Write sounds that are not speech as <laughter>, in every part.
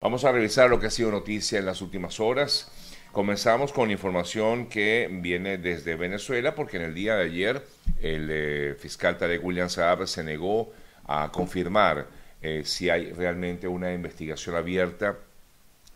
Vamos a revisar lo que ha sido noticia en las últimas horas. Comenzamos con información que viene desde Venezuela, porque en el día de ayer el eh, fiscal Tarek William Saab se negó a confirmar eh, si hay realmente una investigación abierta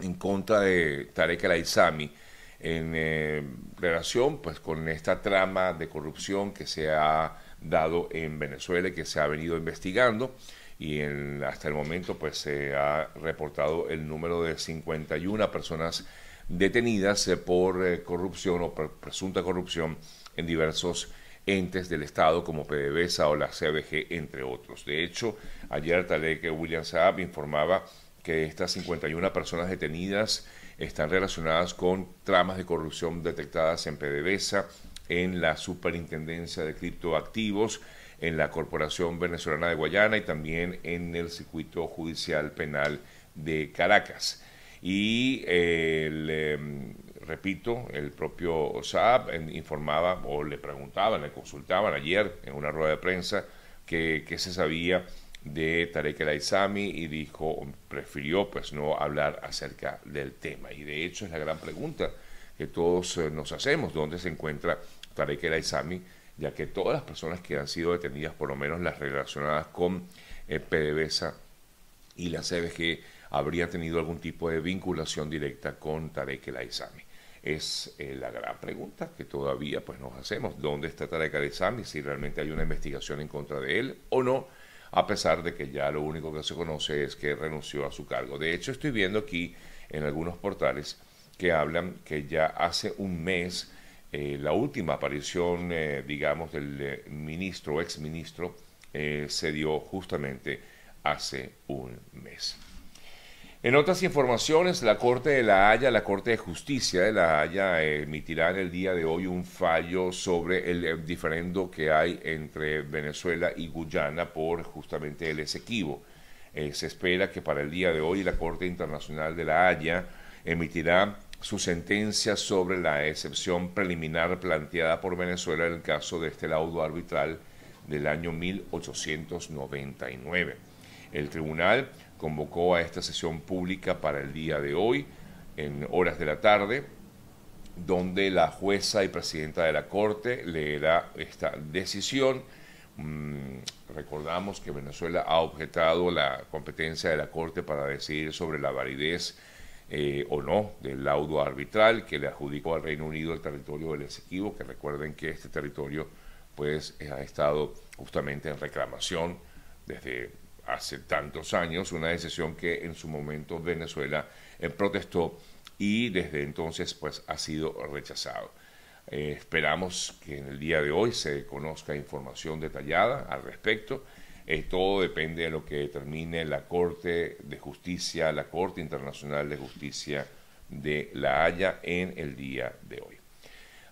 en contra de Tarek El Aizami en eh, relación pues, con esta trama de corrupción que se ha dado en Venezuela y que se ha venido investigando y hasta el momento pues se ha reportado el número de 51 personas detenidas eh, por eh, corrupción o por presunta corrupción en diversos entes del Estado como PDVSA o la CBG, entre otros. De hecho, ayer que William Saab informaba que estas 51 personas detenidas están relacionadas con tramas de corrupción detectadas en PDVSA, en la Superintendencia de Criptoactivos, en la Corporación Venezolana de Guayana y también en el Circuito Judicial Penal de Caracas. Y em, repito, el propio Saab informaba o le preguntaban, le consultaban ayer en una rueda de prensa que, se sabía de Tarek El Aizami y dijo, prefirió pues no hablar acerca del tema. Y de hecho es la gran pregunta que todos eh, nos hacemos, ¿dónde se encuentra Tarek El Aizami? Ya que todas las personas que han sido detenidas, por lo menos las relacionadas con eh, PDVSA y la CBG, habrían tenido algún tipo de vinculación directa con Tarek El Aizami. Es eh, la gran pregunta que todavía pues, nos hacemos. ¿Dónde está Tarek El Aizami? Si realmente hay una investigación en contra de él o no, a pesar de que ya lo único que se conoce es que renunció a su cargo. De hecho, estoy viendo aquí en algunos portales que hablan que ya hace un mes eh, la última aparición, eh, digamos, del eh, ministro o exministro se dio justamente hace un mes. En otras informaciones, la Corte de la Haya, la Corte de Justicia de la Haya, emitirá en el día de hoy un fallo sobre el diferendo que hay entre Venezuela y Guyana por justamente el Esequibo. se espera que para el día de hoy la Corte Internacional de la Haya emitirá su sentencia sobre la excepción preliminar planteada por Venezuela en el caso de este laudo arbitral del año 1899. El tribunal convocó a esta sesión pública para el día de hoy, en horas de la tarde, donde la jueza y presidenta de la Corte leerá esta decisión. Mm, recordamos que Venezuela ha objetado la competencia de la Corte para decidir sobre la validez eh, o no del laudo arbitral que le adjudicó al Reino Unido el territorio del Esequibo, que recuerden que este territorio pues ha estado justamente en reclamación desde hace tantos años, una decisión que en su momento Venezuela eh, protestó y desde entonces pues ha sido rechazado. Eh, esperamos que en el día de hoy se conozca información detallada al respecto eh, todo depende de lo que determine la Corte de Justicia, la Corte Internacional de Justicia de La Haya en el día de hoy.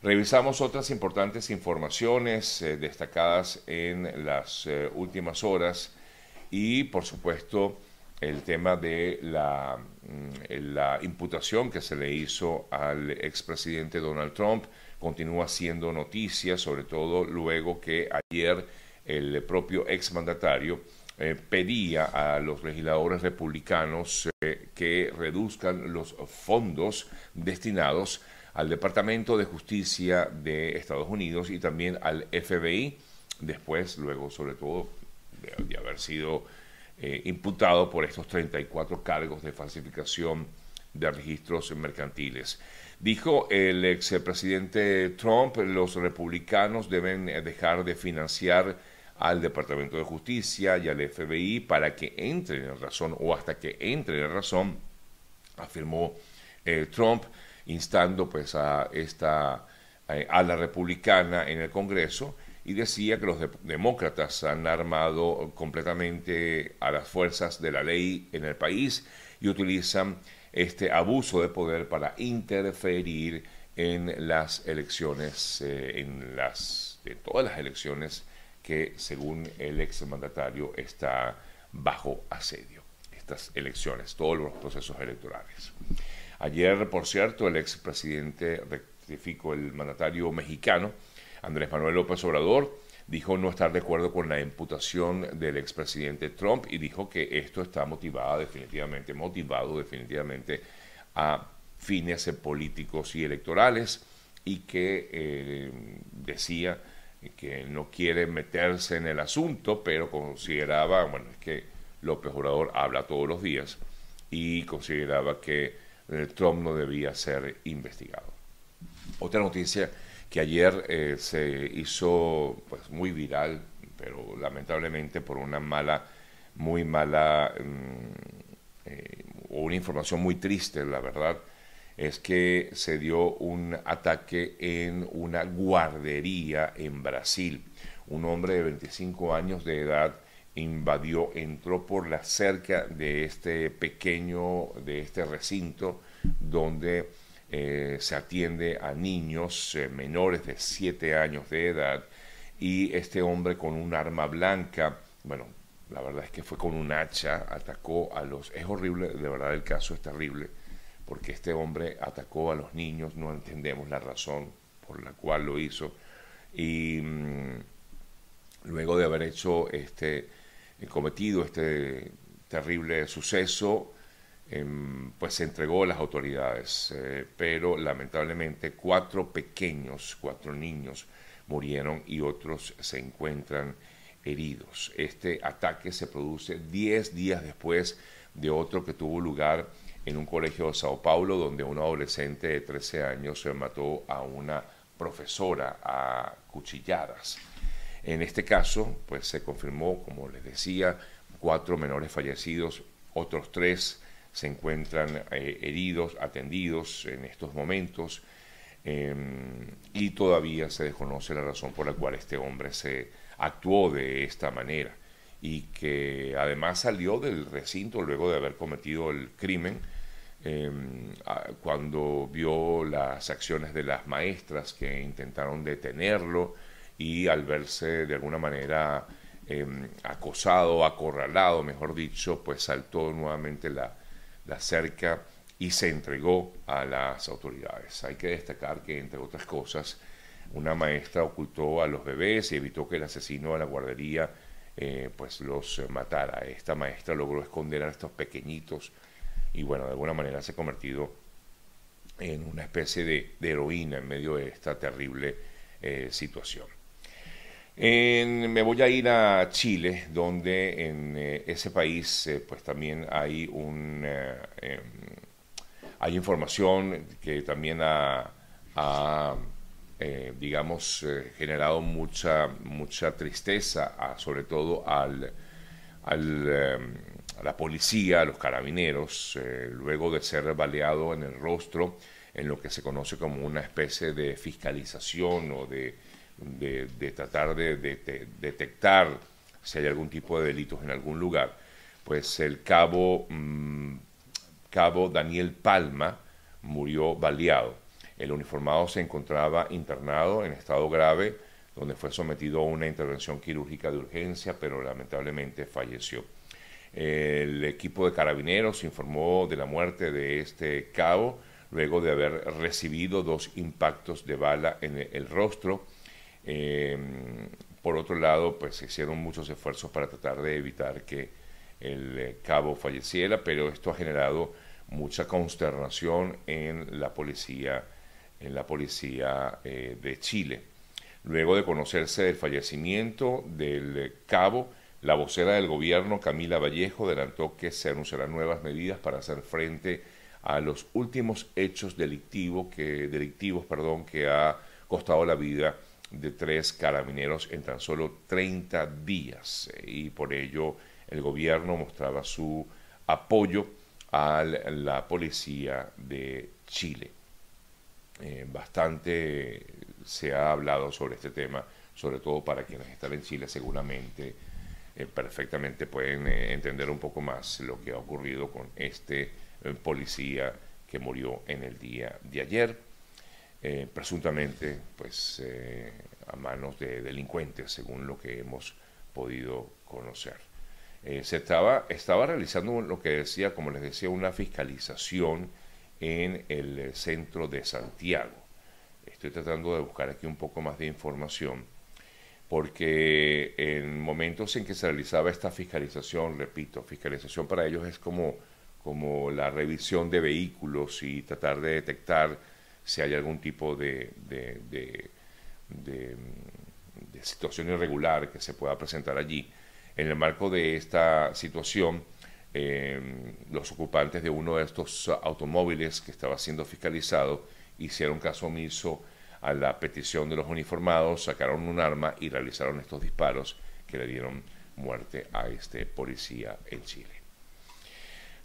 Revisamos otras importantes informaciones eh, destacadas en las eh, últimas horas y, por supuesto, el tema de la, mm, la, imputación que se le hizo al expresidente Donald Trump continúa siendo noticia, sobre todo luego que ayer el propio exmandatario eh, pedía a los legisladores republicanos eh, que reduzcan los fondos destinados al Departamento de Justicia de Estados Unidos y también al FBI, después, luego, sobre todo, de, haber sido eh, imputado por estos 34 cargos de falsificación de registros mercantiles. Dijo el expresidente Trump, los republicanos deben dejar de financiar al Departamento de Justicia y al FBI para que entren en razón o hasta que entren en razón, afirmó eh, Trump, instando pues a esta eh, a la republicana en el Congreso y decía que los demócratas han armado completamente a las fuerzas de la ley en el país y utilizan este abuso de poder para interferir en las elecciones, eh, en las de todas las elecciones que según el exmandatario está bajo asedio. Estas elecciones, todos los procesos electorales. Ayer, por cierto, el expresidente rectificó el mandatario mexicano, Andrés Manuel López Obrador, dijo no estar de acuerdo con la imputación del expresidente Trump y dijo que esto está motivado definitivamente, motivado definitivamente a fines políticos y electorales y que eh, decía que no quiere meterse en el asunto, pero consideraba, bueno, es que López Obrador habla todos los días y consideraba que eh, Trump no debía ser investigado. Otra noticia que ayer eh, se hizo pues muy viral, pero lamentablemente por una mala, muy mala, mm, eh, o una información muy triste, la verdad, es que se dio un ataque en una guardería en Brasil. Un hombre de 25 años de edad invadió, entró por la cerca de este pequeño, de este recinto donde eh, se atiende a niños eh, menores de 7 años de edad y este hombre con un arma blanca, bueno, la verdad es que fue con un hacha, atacó a los... Es horrible, de verdad el caso es terrible, porque este hombre atacó a los niños, no entendemos la razón por la cual lo hizo, y mm, luego de haber hecho este cometido este terrible suceso, em, pues se entregó a las autoridades, eh, pero lamentablemente cuatro pequeños, cuatro niños murieron y otros se encuentran heridos. Este ataque se produce diez días después de otro que tuvo lugar en un colegio de Sao Paulo, donde un adolescente de 13 años se mató a una profesora a cuchilladas. En este caso, pues se confirmó, como les decía, cuatro menores fallecidos, otros tres se encuentran eh, heridos, atendidos en estos momentos, em, y todavía se desconoce la razón por la cual este hombre se actuó de esta manera y que además salió del recinto luego de haber cometido el crimen em, cuando vio las acciones de las maestras que intentaron detenerlo, y al verse de alguna manera em, acosado, acorralado, mejor dicho, pues saltó nuevamente la, la cerca y se entregó a las autoridades. Hay que destacar que, entre otras cosas, una maestra ocultó a los bebés y evitó que el asesino de la guardería eh, pues los matara. Esta maestra logró esconder a estos pequeñitos y bueno, de alguna manera se ha convertido en una especie de, heroína en medio de esta terrible eh, situación. Me voy a ir a Chile, donde en eh, ese país eh, pues también hay un em, hay información que también ha, digamos generado mucha mucha tristeza, sobre todo al, al em, a la policía, a los carabineros, luego de ser baleado en el rostro en lo que se conoce como una especie de fiscalización o de de, tratar de, detectar si hay algún tipo de delitos en algún lugar, pues el cabo, mm, cabo Daniel Palma murió baleado. El uniformado se encontraba internado en estado grave, donde fue sometido a una intervención quirúrgica de urgencia, pero lamentablemente falleció. El equipo de carabineros informó de la muerte de este cabo luego de haber recibido dos impactos de bala en el rostro Em, por otro lado, pues se hicieron muchos esfuerzos para tratar de evitar que el eh, cabo falleciera, pero esto ha generado mucha consternación en la policía, en la policía eh, de Chile. Luego de conocerse el fallecimiento del cabo, la vocera del gobierno, Camila Vallejo, adelantó que se anunciarán nuevas medidas para hacer frente a los últimos hechos delictivos que, delictivos, que ha costado la vida de tres carabineros en tan solo 30 días y por ello el gobierno mostraba su apoyo a la policía de Chile. Eh, bastante se ha hablado sobre este tema, sobre todo para quienes están en Chile seguramente eh, perfectamente pueden eh, entender un poco más lo que ha ocurrido con este policía que murió en el día de ayer. Eh, presuntamente pues, eh, a manos de delincuentes, según lo que hemos podido conocer. Eh, se estaba, estaba realizando lo que decía, como les decía, una fiscalización en el centro de Santiago. Estoy tratando de buscar aquí un poco más de información, porque en momentos en que se realizaba esta fiscalización, repito, fiscalización para ellos es como, como la revisión de vehículos y tratar de detectar si hay algún tipo de, de, situación irregular que se pueda presentar allí. En el marco de esta situación, em, los ocupantes de uno de estos automóviles que estaba siendo fiscalizado hicieron caso omiso a la petición de los uniformados, sacaron un arma y realizaron estos disparos que le dieron muerte a este policía en Chile.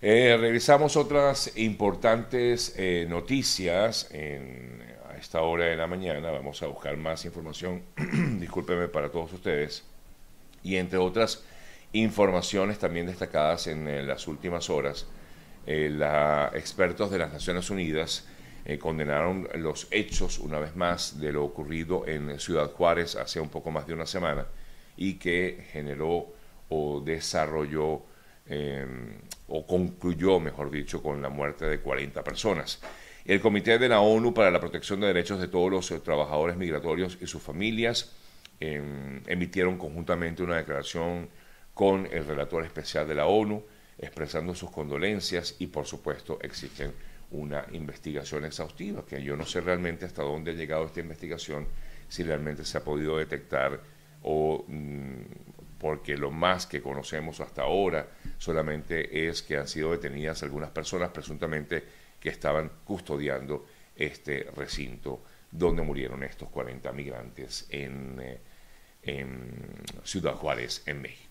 Eh, revisamos otras importantes eh, noticias a esta hora de la mañana. Vamos a buscar más información, <clears throat> discúlpeme para todos ustedes. Y entre otras informaciones también destacadas en, eh, las últimas horas, los expertos de las Naciones Unidas eh, condenaron los hechos una vez más de lo ocurrido en Ciudad Juárez hace un poco más de una semana y que generó o desarrolló em, o concluyó, mejor dicho, con la muerte de 40 personas. El Comité de la ONU para la Protección de Derechos de todos los trabajadores migratorios y sus familias em, emitieron conjuntamente una declaración con el relator especial de la ONU, expresando sus condolencias y, por supuesto, exigen una investigación exhaustiva, que yo no sé realmente hasta dónde ha llegado esta investigación, si realmente se ha podido detectar o mm, porque lo más que conocemos hasta ahora solamente es que han sido detenidas algunas personas presuntamente que estaban custodiando este recinto donde murieron estos 40 migrantes eh, en Ciudad Juárez, en México.